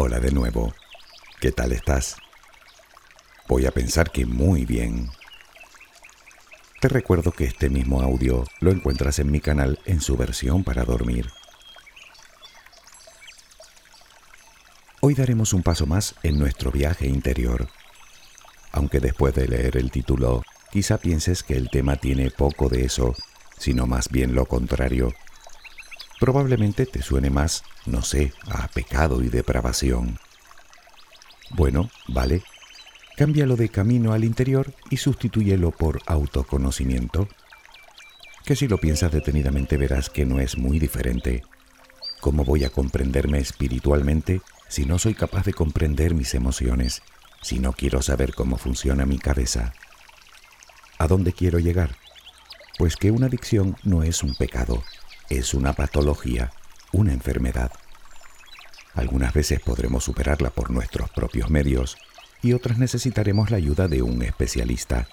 Hola de nuevo. ¿Qué tal estás? Voy a pensar que muy bien. Te recuerdo que este mismo audio lo encuentras en mi canal en su versión para dormir. Hoy daremos un paso más en nuestro viaje interior. Aunque después de leer el título, quizá pienses que el tema tiene poco de eso, sino más bien lo contrario. Probablemente te suene más, no sé, a pecado y depravación. Bueno, vale. Cámbialo de camino al interior y sustitúyelo por autoconocimiento. Que si lo piensas detenidamente verás que no es muy diferente. ¿Cómo voy a comprenderme espiritualmente si no soy capaz de comprender mis emociones, si no quiero saber cómo funciona mi cabeza? ¿A dónde quiero llegar? Pues que una adicción no es un pecado, es una patología, una enfermedad. Algunas veces podremos superarla por nuestros propios medios y otras necesitaremos la ayuda de un especialista.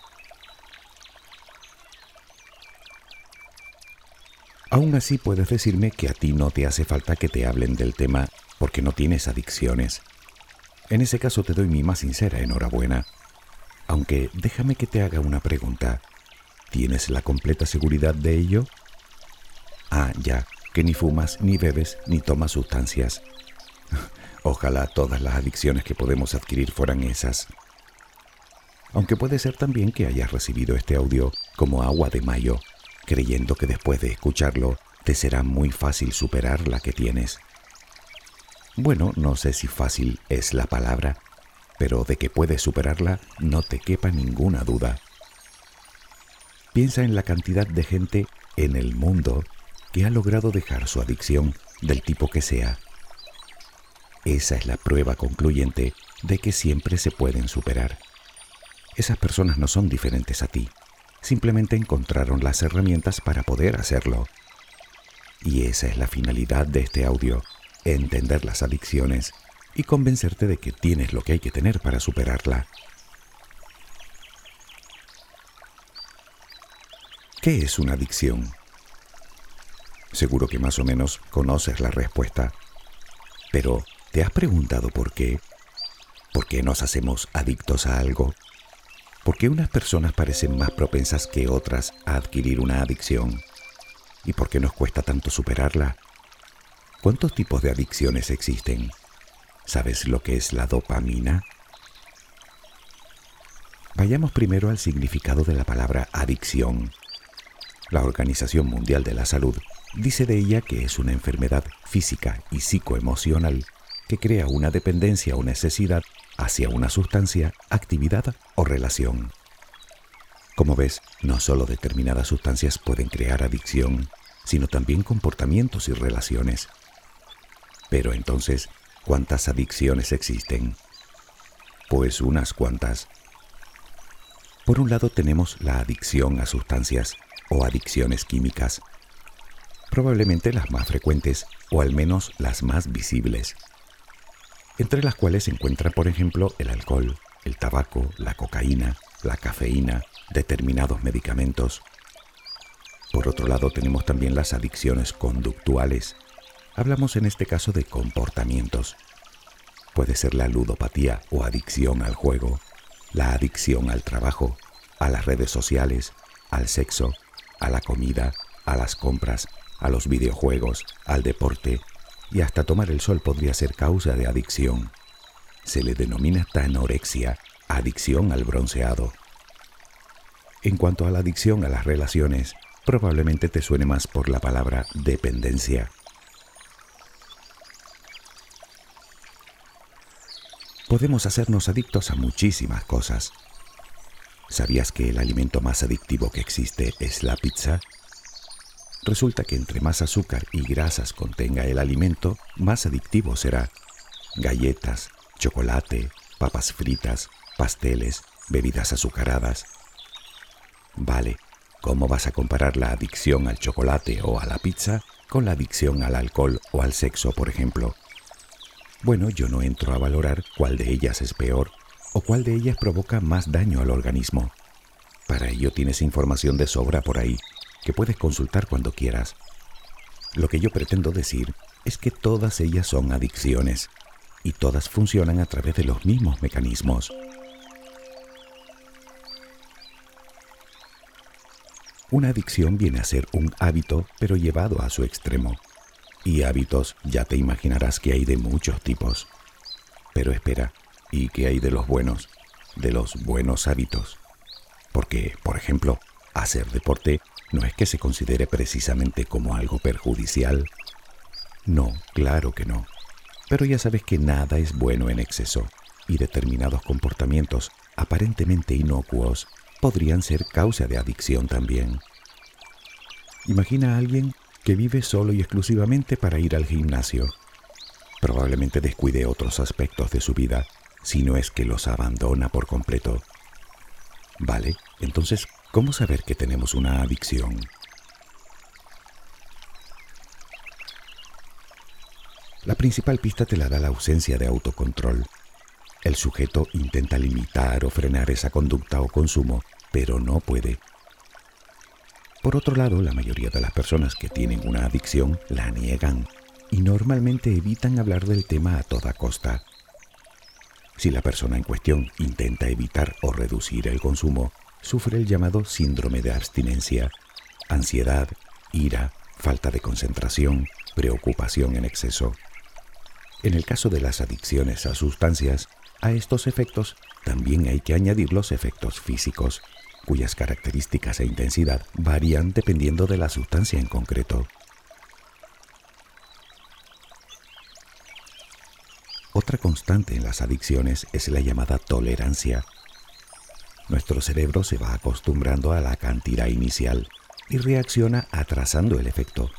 Aún así puedes decirme que a ti no te hace falta que te hablen del tema porque no tienes adicciones. En ese caso te doy mi más sincera enhorabuena. Aunque déjame que te haga una pregunta. ¿Tienes la completa seguridad de ello? Ah, ya, que ni fumas, ni bebes, ni tomas sustancias. Ojalá todas las adicciones que podemos adquirir fueran esas. Aunque puede ser también que hayas recibido este audio como agua de mayo, creyendo que después de escucharlo te será muy fácil superar la que tienes. Bueno, no sé si fácil es la palabra, pero de que puedes superarla no te quepa ninguna duda. Piensa en la cantidad de gente en el mundo que ha logrado dejar su adicción del tipo que sea. Esa es la prueba concluyente de que siempre se pueden superar. Esas personas no son diferentes a ti, simplemente encontraron las herramientas para poder hacerlo. Y esa es la finalidad de este audio, entender las adicciones y convencerte de que tienes lo que hay que tener para superarla. ¿Qué es una adicción? Seguro que más o menos conoces la respuesta. Pero, ¿te has preguntado por qué? ¿Por qué nos hacemos adictos a algo? ¿Por qué unas personas parecen más propensas que otras a adquirir una adicción? ¿Y por qué nos cuesta tanto superarla? ¿Cuántos tipos de adicciones existen? ¿Sabes lo que es la dopamina? Vayamos primero al significado de la palabra adicción. La Organización Mundial de la Salud dice de ella que es una enfermedad física y psicoemocional que crea una dependencia o necesidad hacia una sustancia, actividad o relación. Como ves, no solo determinadas sustancias pueden crear adicción, sino también comportamientos y relaciones. Pero entonces, ¿cuántas adicciones existen? Pues unas cuantas. Por un lado tenemos la adicción a sustancias o adicciones químicas, probablemente las más frecuentes o al menos las más visibles, entre las cuales se encuentra por ejemplo el alcohol, el tabaco, la cocaína, la cafeína, determinados medicamentos. Por otro lado tenemos también las adicciones conductuales, Hablamos en este caso de comportamientos. Puede ser la ludopatía o adicción al juego, la adicción al trabajo, a las redes sociales, al sexo, a la comida, a las compras, a los videojuegos, al deporte y hasta tomar el sol podría ser causa de adicción. Se le denomina tanorexia, adicción al bronceado. En cuanto a la adicción a las relaciones, probablemente te suene más por la palabra dependencia. podemos hacernos adictos a muchísimas cosas. ¿Sabías que el alimento más adictivo que existe es la pizza? Resulta que entre más azúcar y grasas contenga el alimento, más adictivo será. Galletas, chocolate, papas fritas, pasteles, bebidas azucaradas. Vale, ¿cómo vas a comparar la adicción al chocolate o a la pizza con la adicción al alcohol o al sexo, por ejemplo? Bueno, yo no entro a valorar cuál de ellas es peor o cuál de ellas provoca más daño al organismo. Para ello tienes información de sobra por ahí, que puedes consultar cuando quieras. Lo que yo pretendo decir es que todas ellas son adicciones, y todas funcionan a través de los mismos mecanismos. Una adicción viene a ser un hábito, pero llevado a su extremo. Y hábitos ya te imaginarás que hay de muchos tipos. Pero espera, ¿y qué hay de los buenos? De los buenos hábitos. Porque, por ejemplo, hacer deporte no es que se considere precisamente como algo perjudicial. No, claro que no. Pero ya sabes que nada es bueno en exceso y determinados comportamientos aparentemente inocuos podrían ser causa de adicción también. Imagina a alguien que vive solo y exclusivamente para ir al gimnasio. Probablemente descuide otros aspectos de su vida, si no es que los abandona por completo. Vale, entonces, ¿cómo saber que tenemos una adicción? La principal pista te la da la ausencia de autocontrol. El sujeto intenta limitar o frenar esa conducta o consumo, pero no puede. Por otro lado, la mayoría de las personas que tienen una adicción la niegan y normalmente evitan hablar del tema a toda costa. Si la persona en cuestión intenta evitar o reducir el consumo, sufre el llamado síndrome de abstinencia, ansiedad, ira, falta de concentración, preocupación en exceso. En el caso de las adicciones a sustancias, a estos efectos también hay que añadir los efectos físicos, cuyas características e intensidad varían dependiendo de la sustancia en concreto. Otra constante en las adicciones es la llamada tolerancia. Nuestro cerebro se va acostumbrando a la cantidad inicial y reacciona atrasando el efecto,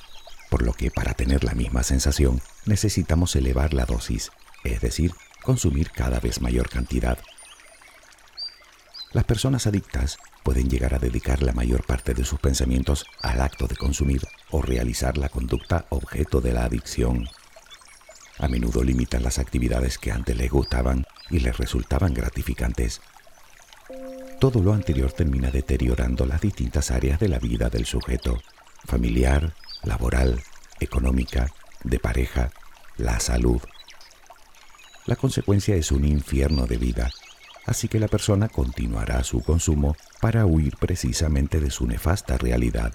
por lo que para tener la misma sensación necesitamos elevar la dosis, es decir, consumir cada vez mayor cantidad. Las personas adictas pueden llegar a dedicar la mayor parte de sus pensamientos al acto de consumir o realizar la conducta objeto de la adicción. A menudo limitan las actividades que antes les gustaban y les resultaban gratificantes. Todo lo anterior termina deteriorando las distintas áreas de la vida del sujeto, familiar, laboral, económica, de pareja, la salud. La consecuencia es un infierno de vida, así que la persona continuará su consumo para huir precisamente de su nefasta realidad.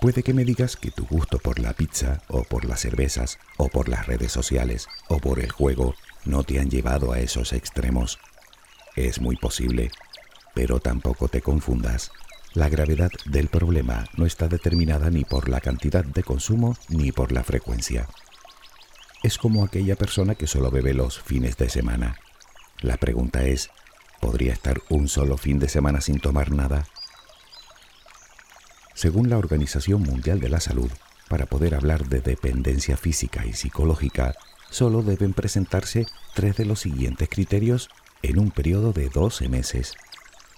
Puede que me digas que tu gusto por la pizza o por las cervezas o por las redes sociales o por el juego no te han llevado a esos extremos. Es muy posible, pero tampoco te confundas. La gravedad del problema no está determinada ni por la cantidad de consumo ni por la frecuencia. Es como aquella persona que solo bebe los fines de semana. La pregunta es, ¿podría estar un solo fin de semana sin tomar nada? Según la Organización Mundial de la Salud, para poder hablar de dependencia física y psicológica, solo deben presentarse tres de los siguientes criterios en un periodo de 12 meses.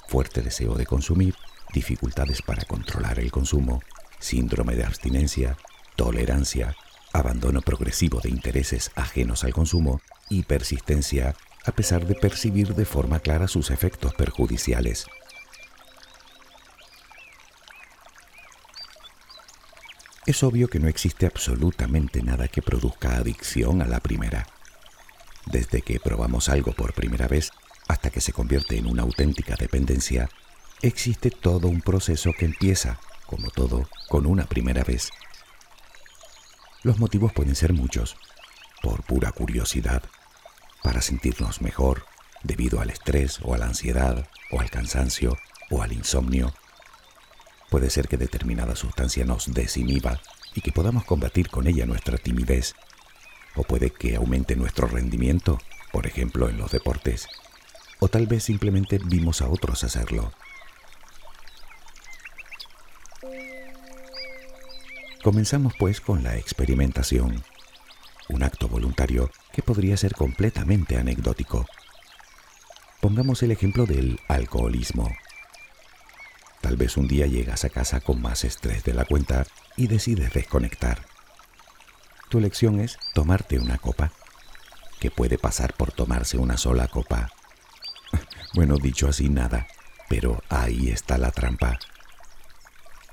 Fuerte deseo de consumir, dificultades para controlar el consumo, síndrome de abstinencia, tolerancia, abandono progresivo de intereses ajenos al consumo y persistencia a pesar de percibir de forma clara sus efectos perjudiciales. Es obvio que no existe absolutamente nada que produzca adicción a la primera. Desde que probamos algo por primera vez hasta que se convierte en una auténtica dependencia, existe todo un proceso que empieza, como todo, con una primera vez. Los motivos pueden ser muchos, por pura curiosidad, para sentirnos mejor, debido al estrés o a la ansiedad o al cansancio o al insomnio. Puede ser que determinada sustancia nos desinhiba y que podamos combatir con ella nuestra timidez. O puede que aumente nuestro rendimiento, por ejemplo en los deportes. O tal vez simplemente vimos a otros hacerlo Comenzamos pues con la experimentación, un acto voluntario que podría ser completamente anecdótico. Pongamos el ejemplo del alcoholismo. Tal vez un día llegas a casa con más estrés de la cuenta y decides desconectar. Tu elección es tomarte una copa, que puede pasar por tomarse una sola copa. Bueno, dicho así, nada, pero ahí está la trampa.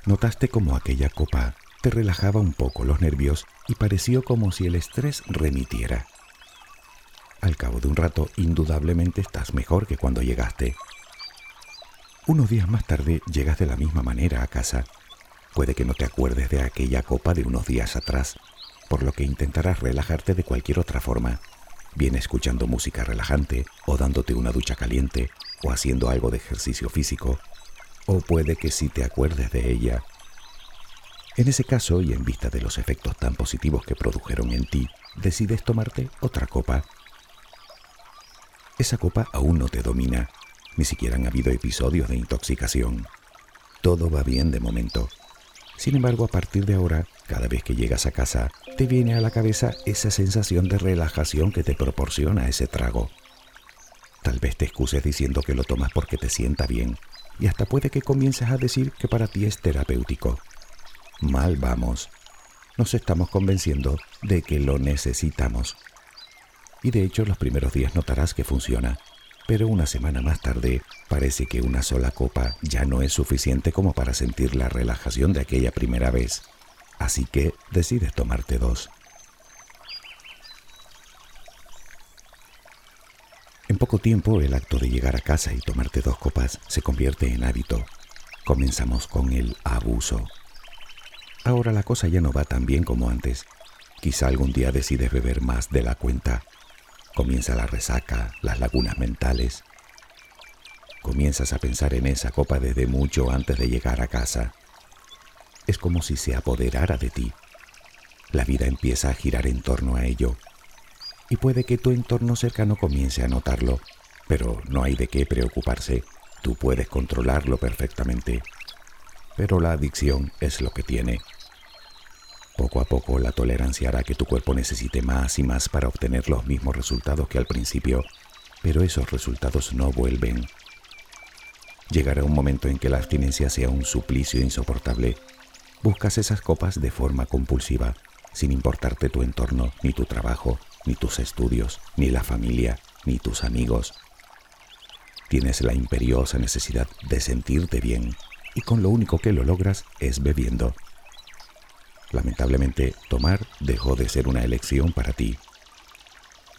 Notaste cómo aquella copa te relajaba un poco los nervios y pareció como si el estrés remitiera. Al cabo de un rato, indudablemente estás mejor que cuando llegaste. Unos días más tarde llegas de la misma manera a casa. Puede que no te acuerdes de aquella copa de unos días atrás, por lo que intentarás relajarte de cualquier otra forma, bien escuchando música relajante, o dándote una ducha caliente, o haciendo algo de ejercicio físico, o puede que sí te acuerdes de ella. En ese caso, y en vista de los efectos tan positivos que produjeron en ti, decides tomarte otra copa. Esa copa aún no te domina, ni siquiera han habido episodios de intoxicación. Todo va bien de momento. Sin embargo, a partir de ahora, cada vez que llegas a casa, te viene a la cabeza esa sensación de relajación que te proporciona ese trago. Tal vez te excuses diciendo que lo tomas porque te sienta bien, y hasta puede que comiences a decir que para ti es terapéutico. Mal vamos. Nos estamos convenciendo de que lo necesitamos. Y de hecho los primeros días notarás que funciona, pero una semana más tarde parece que una sola copa ya no es suficiente como para sentir la relajación de aquella primera vez, así que decides tomarte dos. En poco tiempo el acto de llegar a casa y tomarte dos copas se convierte en hábito. Comenzamos con el abuso. Ahora la cosa ya no va tan bien como antes. Quizá algún día decides beber más de la cuenta Comienza la resaca, las lagunas mentales. Comienzas a pensar en esa copa desde mucho antes de llegar a casa. Es como si se apoderara de ti. La vida empieza a girar en torno a ello. Y puede que tu entorno cercano comience a notarlo, pero no hay de qué preocuparse. Tú puedes controlarlo perfectamente. Pero la adicción es lo que tiene. Poco a poco la tolerancia hará que tu cuerpo necesite más y más para obtener los mismos resultados que al principio, pero esos resultados no vuelven. Llegará un momento en que la abstinencia sea un suplicio insoportable. Buscas esas copas de forma compulsiva, sin importarte tu entorno, ni tu trabajo, ni tus estudios, ni la familia, ni tus amigos. Tienes la imperiosa necesidad de sentirte bien, y con lo único que lo logras es bebiendo. Lamentablemente, tomar dejó de ser una elección para ti.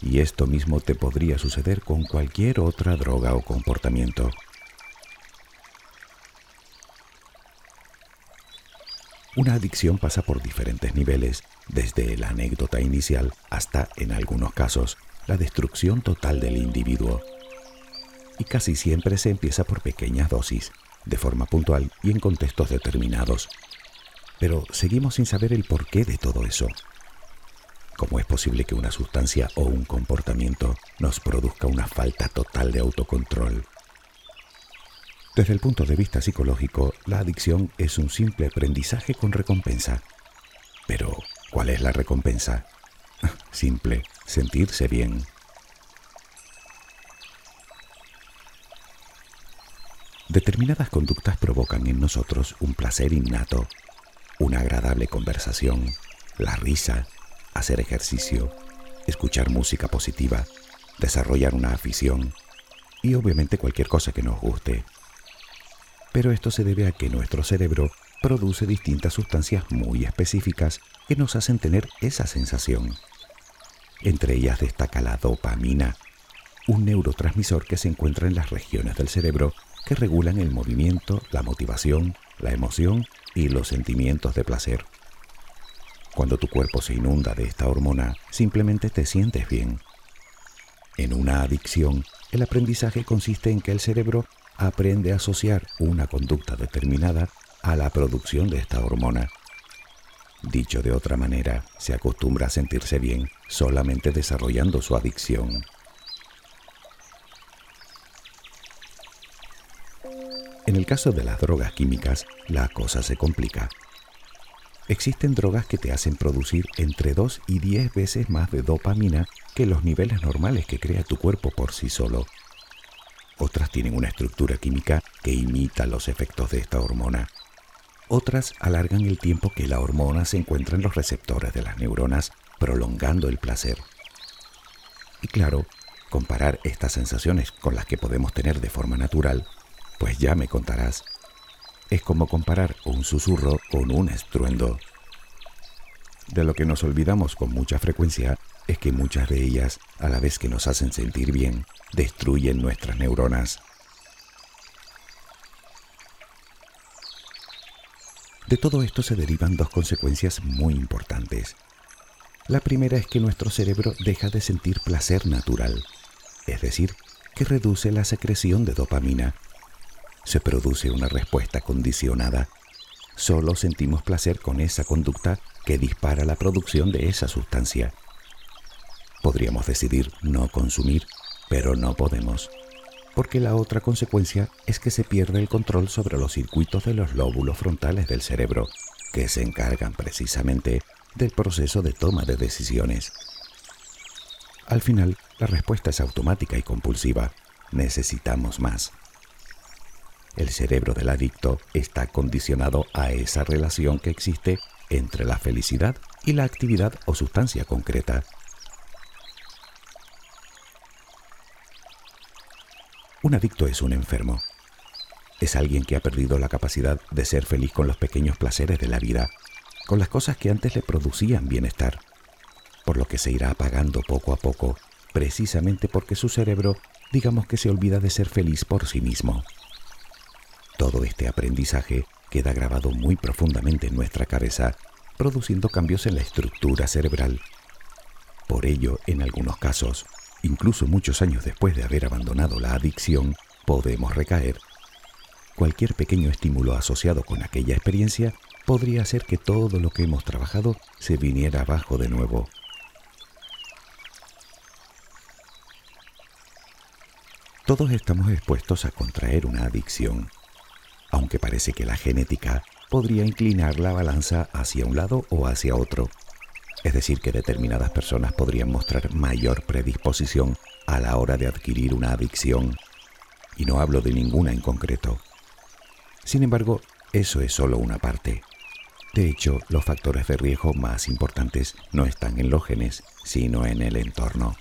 Y esto mismo te podría suceder con cualquier otra droga o comportamiento. Una adicción pasa por diferentes niveles, desde la anécdota inicial hasta, en algunos casos, la destrucción total del individuo. Y casi siempre se empieza por pequeñas dosis, de forma puntual y en contextos determinados, pero seguimos sin saber el porqué de todo eso. ¿Cómo es posible que una sustancia o un comportamiento nos produzca una falta total de autocontrol? Desde el punto de vista psicológico, la adicción es un simple aprendizaje con recompensa. Pero, ¿cuál es la recompensa? Simple, sentirse bien. Determinadas conductas provocan en nosotros un placer innato una agradable conversación, la risa, hacer ejercicio, escuchar música positiva, desarrollar una afición y obviamente cualquier cosa que nos guste. Pero esto se debe a que nuestro cerebro produce distintas sustancias muy específicas que nos hacen tener esa sensación. Entre ellas destaca la dopamina, un neurotransmisor que se encuentra en las regiones del cerebro que regulan el movimiento, la motivación, la emoción y los sentimientos de placer. Cuando tu cuerpo se inunda de esta hormona, simplemente te sientes bien. En una adicción, el aprendizaje consiste en que el cerebro aprende a asociar una conducta determinada a la producción de esta hormona. Dicho de otra manera, se acostumbra a sentirse bien solamente desarrollando su adicción. En el caso de las drogas químicas, la cosa se complica. Existen drogas que te hacen producir entre 2 y 10 veces más de dopamina que los niveles normales que crea tu cuerpo por sí solo. Otras tienen una estructura química que imita los efectos de esta hormona. Otras alargan el tiempo que la hormona se encuentra en los receptores de las neuronas, prolongando el placer. Y claro, comparar estas sensaciones con las que podemos tener de forma natural pues ya me contarás. Es como comparar un susurro con un estruendo. De lo que nos olvidamos con mucha frecuencia es que muchas de ellas, a la vez que nos hacen sentir bien, destruyen nuestras neuronas. De todo esto se derivan dos consecuencias muy importantes. La primera es que nuestro cerebro deja de sentir placer natural, es decir, que reduce la secreción de dopamina. Se produce una respuesta condicionada. Solo sentimos placer con esa conducta que dispara la producción de esa sustancia. Podríamos decidir no consumir, pero no podemos, porque la otra consecuencia es que se pierde el control sobre los circuitos de los lóbulos frontales del cerebro, que se encargan precisamente del proceso de toma de decisiones. Al final, la respuesta es automática y compulsiva. Necesitamos más. El cerebro del adicto está condicionado a esa relación que existe entre la felicidad y la actividad o sustancia concreta. Un adicto es un enfermo. Es alguien que ha perdido la capacidad de ser feliz con los pequeños placeres de la vida, con las cosas que antes le producían bienestar, por lo que se irá apagando poco a poco, precisamente porque su cerebro, digamos que se olvida de ser feliz por sí mismo. Todo este aprendizaje queda grabado muy profundamente en nuestra cabeza, produciendo cambios en la estructura cerebral. Por ello, en algunos casos, incluso muchos años después de haber abandonado la adicción, podemos recaer. Cualquier pequeño estímulo asociado con aquella experiencia podría hacer que todo lo que hemos trabajado se viniera abajo de nuevo. Todos estamos expuestos a contraer una adicción aunque parece que la genética podría inclinar la balanza hacia un lado o hacia otro. Es decir, que determinadas personas podrían mostrar mayor predisposición a la hora de adquirir una adicción. Y no hablo de ninguna en concreto. Sin embargo, eso es solo una parte. De hecho, los factores de riesgo más importantes no están en los genes, sino en el entorno.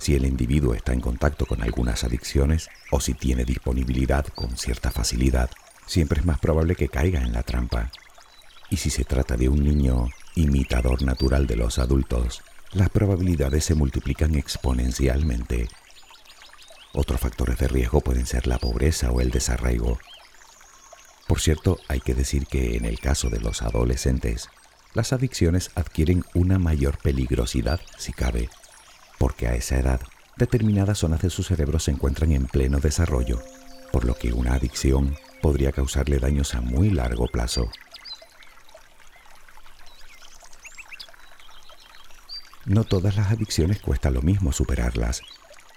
Si el individuo está en contacto con algunas adicciones o si tiene disponibilidad con cierta facilidad, siempre es más probable que caiga en la trampa. Y si se trata de un niño imitador natural de los adultos, las probabilidades se multiplican exponencialmente. Otros factores de riesgo pueden ser la pobreza o el desarraigo. Por cierto, hay que decir que en el caso de los adolescentes, las adicciones adquieren una mayor peligrosidad si cabe porque a esa edad determinadas zonas de su cerebro se encuentran en pleno desarrollo, por lo que una adicción podría causarle daños a muy largo plazo. No todas las adicciones cuesta lo mismo superarlas,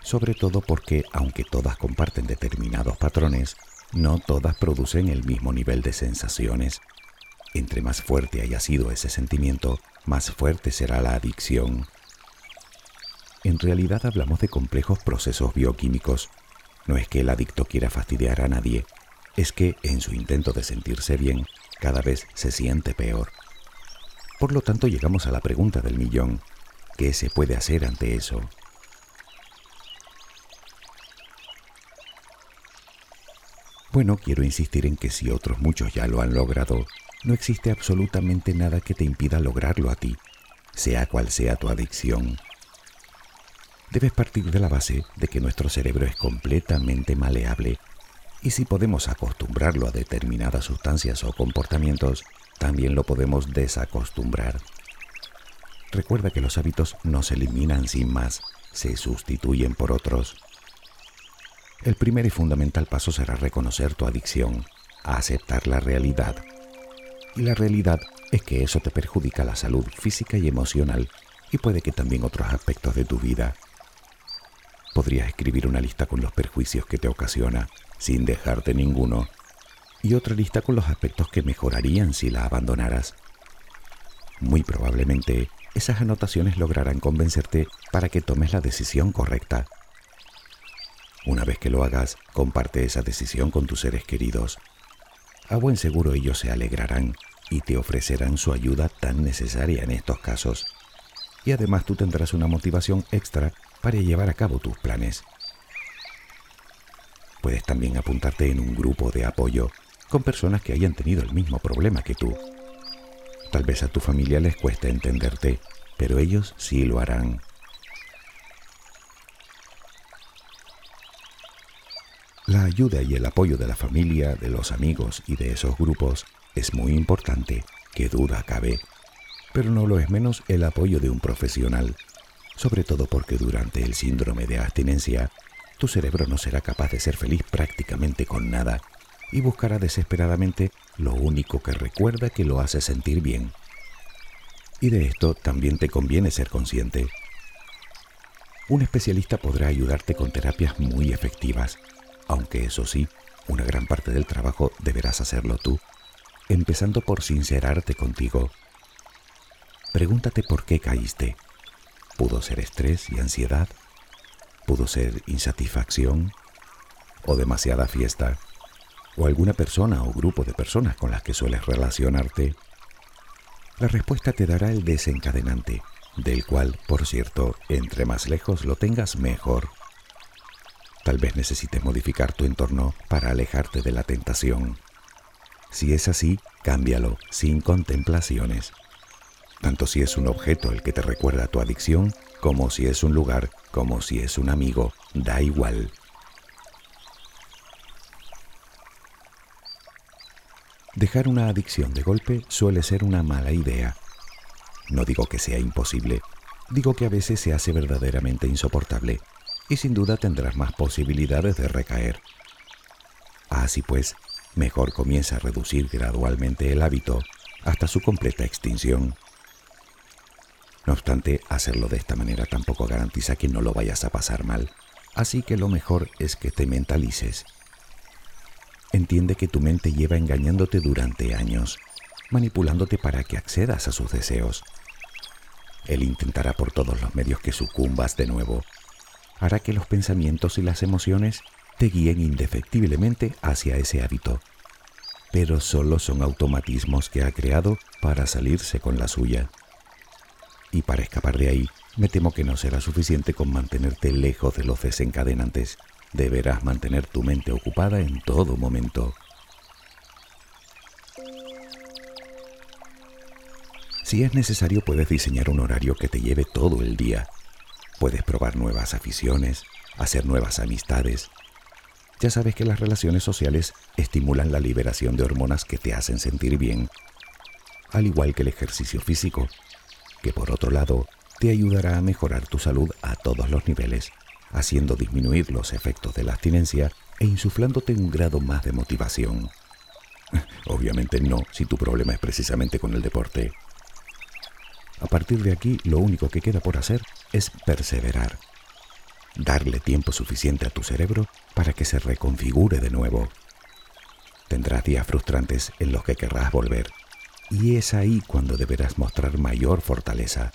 sobre todo porque, aunque todas comparten determinados patrones, no todas producen el mismo nivel de sensaciones. Entre más fuerte haya sido ese sentimiento, más fuerte será la adicción en realidad hablamos de complejos procesos bioquímicos. No es que el adicto quiera fastidiar a nadie, es que en su intento de sentirse bien, cada vez se siente peor. Por lo tanto, llegamos a la pregunta del millón. ¿Qué se puede hacer ante eso? Bueno, quiero insistir en que si otros muchos ya lo han logrado, no existe absolutamente nada que te impida lograrlo a ti, sea cual sea tu adicción debes partir de la base de que nuestro cerebro es completamente maleable y si podemos acostumbrarlo a determinadas sustancias o comportamientos, también lo podemos desacostumbrar. Recuerda que los hábitos no se eliminan sin más, se sustituyen por otros. El primer y fundamental paso será reconocer tu adicción, aceptar la realidad. Y la realidad es que eso te perjudica la salud física y emocional y puede que también otros aspectos de tu vida. Podrías escribir una lista con los perjuicios que te ocasiona, sin dejarte ninguno, y otra lista con los aspectos que mejorarían si la abandonaras. Muy probablemente esas anotaciones lograrán convencerte para que tomes la decisión correcta. Una vez que lo hagas, comparte esa decisión con tus seres queridos. A buen seguro ellos se alegrarán y te ofrecerán su ayuda tan necesaria en estos casos. Y además tú tendrás una motivación extra para llevar a cabo tus planes. Puedes también apuntarte en un grupo de apoyo con personas que hayan tenido el mismo problema que tú. Tal vez a tu familia les cueste entenderte, pero ellos sí lo harán. La ayuda y el apoyo de la familia, de los amigos y de esos grupos es muy importante, que duda cabe, pero no lo es menos el apoyo de un profesional, sobre todo porque durante el síndrome de abstinencia tu cerebro no será capaz de ser feliz prácticamente con nada y buscará desesperadamente lo único que recuerda que lo hace sentir bien. Y de esto también te conviene ser consciente. Un especialista podrá ayudarte con terapias muy efectivas, aunque eso sí, una gran parte del trabajo deberás hacerlo tú, empezando por sincerarte contigo. Pregúntate por qué caíste. ¿Pudo ser estrés y ansiedad? ¿Pudo ser insatisfacción? ¿O demasiada fiesta? ¿O alguna persona o grupo de personas con las que sueles relacionarte? La respuesta te dará el desencadenante, del cual, por cierto, entre más lejos lo tengas mejor. Tal vez necesites modificar tu entorno para alejarte de la tentación. Si es así, cámbialo sin contemplaciones. Tanto si es un objeto el que te recuerda tu adicción, como si es un lugar, como si es un amigo, da igual. Dejar una adicción de golpe suele ser una mala idea. No digo que sea imposible, digo que a veces se hace verdaderamente insoportable y sin duda tendrás más posibilidades de recaer. Así pues, mejor comienza a reducir gradualmente el hábito hasta su completa extinción. No obstante, hacerlo de esta manera tampoco garantiza que no lo vayas a pasar mal, así que lo mejor es que te mentalices. Entiende que tu mente lleva engañándote durante años, manipulándote para que accedas a sus deseos. Él intentará por todos los medios que sucumbas de nuevo, hará que los pensamientos y las emociones te guíen indefectiblemente hacia ese hábito. Pero solo son automatismos que ha creado para salirse con la suya. Y para escapar de ahí, me temo que no será suficiente con mantenerte lejos de los desencadenantes. Deberás mantener tu mente ocupada en todo momento. Si es necesario, puedes diseñar un horario que te lleve todo el día Puedes probar nuevas aficiones, hacer nuevas amistades. Ya sabes que las relaciones sociales estimulan la liberación de hormonas que te hacen sentir bien, al igual que el ejercicio físico, que por otro lado te ayudará a mejorar tu salud a todos los niveles, haciendo disminuir los efectos de la abstinencia e insuflándote un grado más de motivación. Obviamente no si tu problema es precisamente con el deporte. A partir de aquí, lo único que queda por hacer es perseverar. Darle tiempo suficiente a tu cerebro para que se reconfigure de nuevo. Tendrás días frustrantes en los que querrás volver, y es ahí cuando deberás mostrar mayor fortaleza.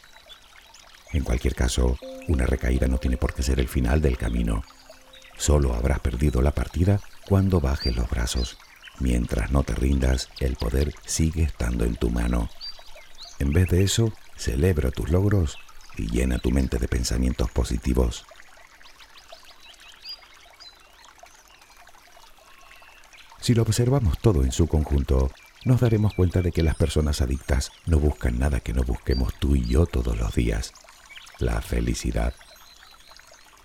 En cualquier caso, una recaída no tiene por qué ser el final del camino. Solo habrás perdido la partida cuando bajes los brazos. Mientras no te rindas, el poder sigue estando en tu mano. En vez de eso, Celebra tus logros y llena tu mente de pensamientos positivos. Si lo observamos todo en su conjunto, nos daremos cuenta de que las personas adictas no buscan nada que no busquemos tú y yo todos los días, la felicidad.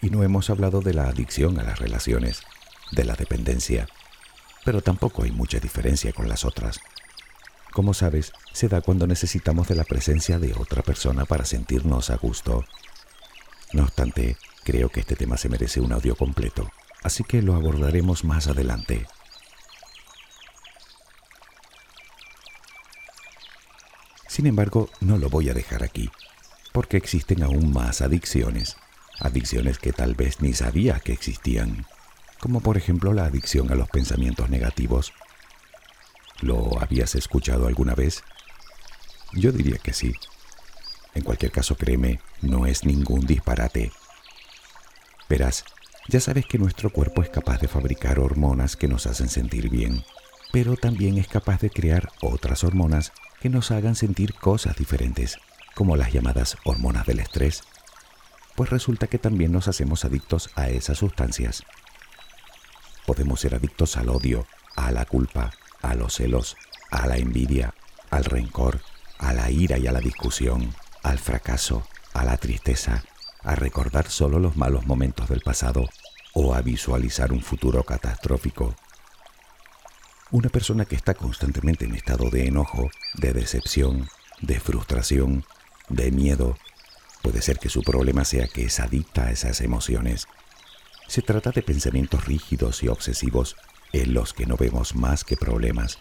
Y no hemos hablado de la adicción a las relaciones, de la dependencia, pero tampoco hay mucha diferencia con las otras. Como sabes, se da cuando necesitamos de la presencia de otra persona para sentirnos a gusto. No obstante, creo que este tema se merece un audio completo, así que lo abordaremos más adelante. Sin embargo, no lo voy a dejar aquí, porque existen aún más adicciones, adicciones que tal vez ni sabía que existían, como por ejemplo la adicción a los pensamientos negativos ¿Lo habías escuchado alguna vez? Yo diría que sí. En cualquier caso, créeme, no es ningún disparate. Verás, ya sabes que nuestro cuerpo es capaz de fabricar hormonas que nos hacen sentir bien, pero también es capaz de crear otras hormonas que nos hagan sentir cosas diferentes, como las llamadas hormonas del estrés. Pues resulta que también nos hacemos adictos a esas sustancias. Podemos ser adictos al odio, a la culpa, a los celos, a la envidia, al rencor, a la ira y a la discusión, al fracaso, a la tristeza, a recordar solo los malos momentos del pasado o a visualizar un futuro catastrófico. Una persona que está constantemente en estado de enojo, de decepción, de frustración, de miedo, puede ser que su problema sea que es adicta a esas emociones. Se trata de pensamientos rígidos y obsesivos en los que no vemos más que problemas.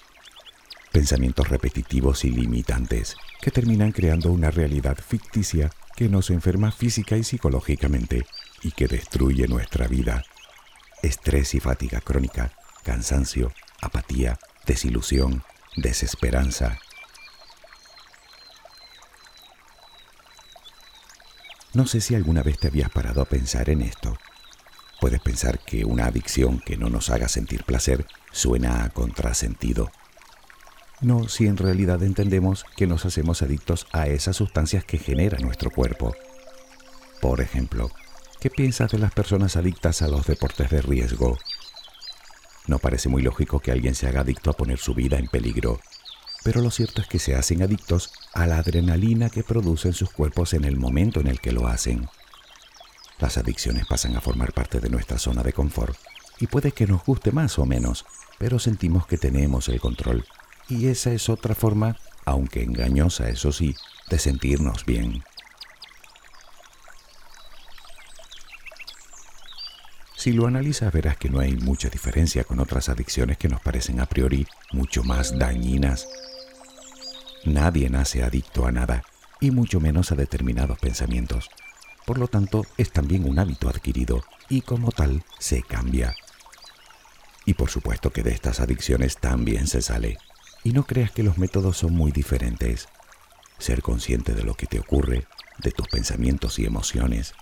Pensamientos repetitivos y limitantes que terminan creando una realidad ficticia que nos enferma física y psicológicamente y que destruye nuestra vida. Estrés y fatiga crónica, cansancio, apatía, desilusión, desesperanza. No sé si alguna vez te habías parado a pensar en esto. Puedes pensar que una adicción que no nos haga sentir placer suena a contrasentido. No, si en realidad entendemos que nos hacemos adictos a esas sustancias que genera nuestro cuerpo. Por ejemplo, ¿qué piensas de las personas adictas a los deportes de riesgo? No parece muy lógico que alguien se haga adicto a poner su vida en peligro, pero lo cierto es que se hacen adictos a la adrenalina que producen sus cuerpos en el momento en el que lo hacen. Las adicciones pasan a formar parte de nuestra zona de confort y puede que nos guste más o menos, pero sentimos que tenemos el control. Y esa es otra forma, aunque engañosa eso sí, de sentirnos bien. Si lo analizas verás que no hay mucha diferencia con otras adicciones que nos parecen a priori mucho más dañinas. Nadie nace adicto a nada, y mucho menos a determinados pensamientos. Por lo tanto, es también un hábito adquirido y como tal se cambia. Y por supuesto que de estas adicciones también se sale. Y no creas que los métodos son muy diferentes. Ser consciente de lo que te ocurre, de tus pensamientos y emociones.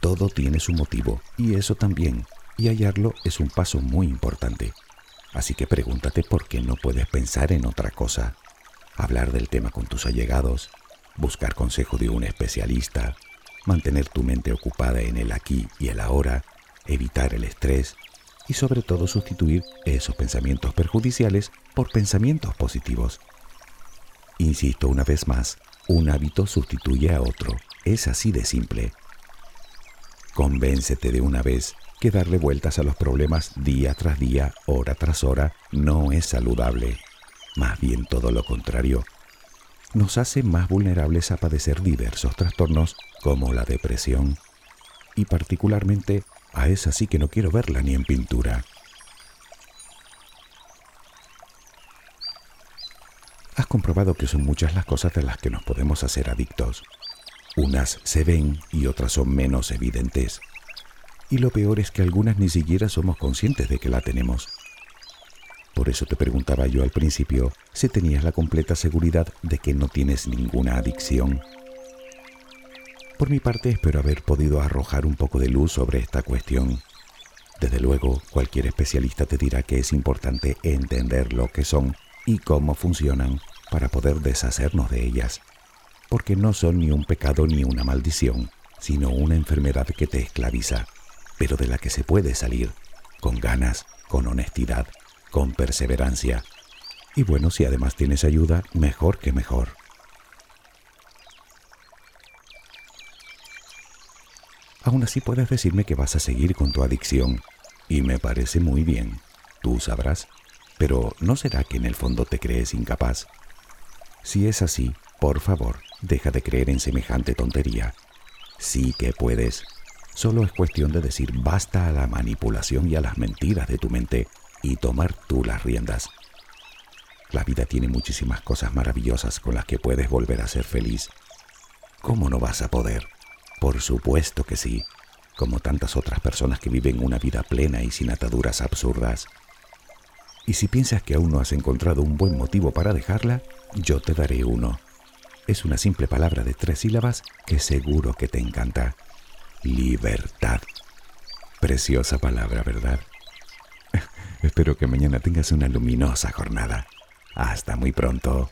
Todo tiene su motivo y eso también. Y hallarlo es un paso muy importante. Así que pregúntate por qué no puedes pensar en otra cosa. Hablar del tema con tus allegados, buscar consejo de un especialista, mantener tu mente ocupada en el aquí y el ahora, evitar el estrés y sobre todo sustituir esos pensamientos perjudiciales por pensamientos positivos. Insisto una vez más, un hábito sustituye a otro, es así de simple. Convéncete de una vez que darle vueltas a los problemas día tras día, hora tras hora, no es saludable. Más bien todo lo contrario, nos hace más vulnerables a padecer diversos trastornos como la depresión y particularmente a esa sí que no quiero verla ni en pintura. Has comprobado que son muchas las cosas de las que nos podemos hacer adictos. Unas se ven y otras son menos evidentes. Y lo peor es que algunas ni siquiera somos conscientes de que la tenemos. Por eso te preguntaba yo al principio si tenías la completa seguridad de que no tienes ninguna adicción. Por mi parte espero haber podido arrojar un poco de luz sobre esta cuestión. Desde luego, cualquier especialista te dirá que es importante entender lo que son y cómo funcionan para poder deshacernos de ellas, porque no son ni un pecado ni una maldición, sino una enfermedad que te esclaviza, pero de la que se puede salir, con ganas, con honestidad con perseverancia. Y bueno, si además tienes ayuda, mejor que mejor. Aún así puedes decirme que vas a seguir con tu adicción, y me parece muy bien, tú sabrás, pero ¿no será que en el fondo te crees incapaz? Si es así, por favor, deja de creer en semejante tontería. Sí que puedes. Solo es cuestión de decir basta a la manipulación y a las mentiras de tu mente y tomar tú las riendas. La vida tiene muchísimas cosas maravillosas con las que puedes volver a ser feliz. ¿Cómo no vas a poder? Por supuesto que sí, como tantas otras personas que viven una vida plena y sin ataduras absurdas. Y si piensas que aún no has encontrado un buen motivo para dejarla, yo te daré uno. Es una simple palabra de tres sílabas que seguro que te encanta. Libertad. Preciosa palabra, ¿verdad? Espero que mañana tengas una luminosa jornada. Hasta muy pronto.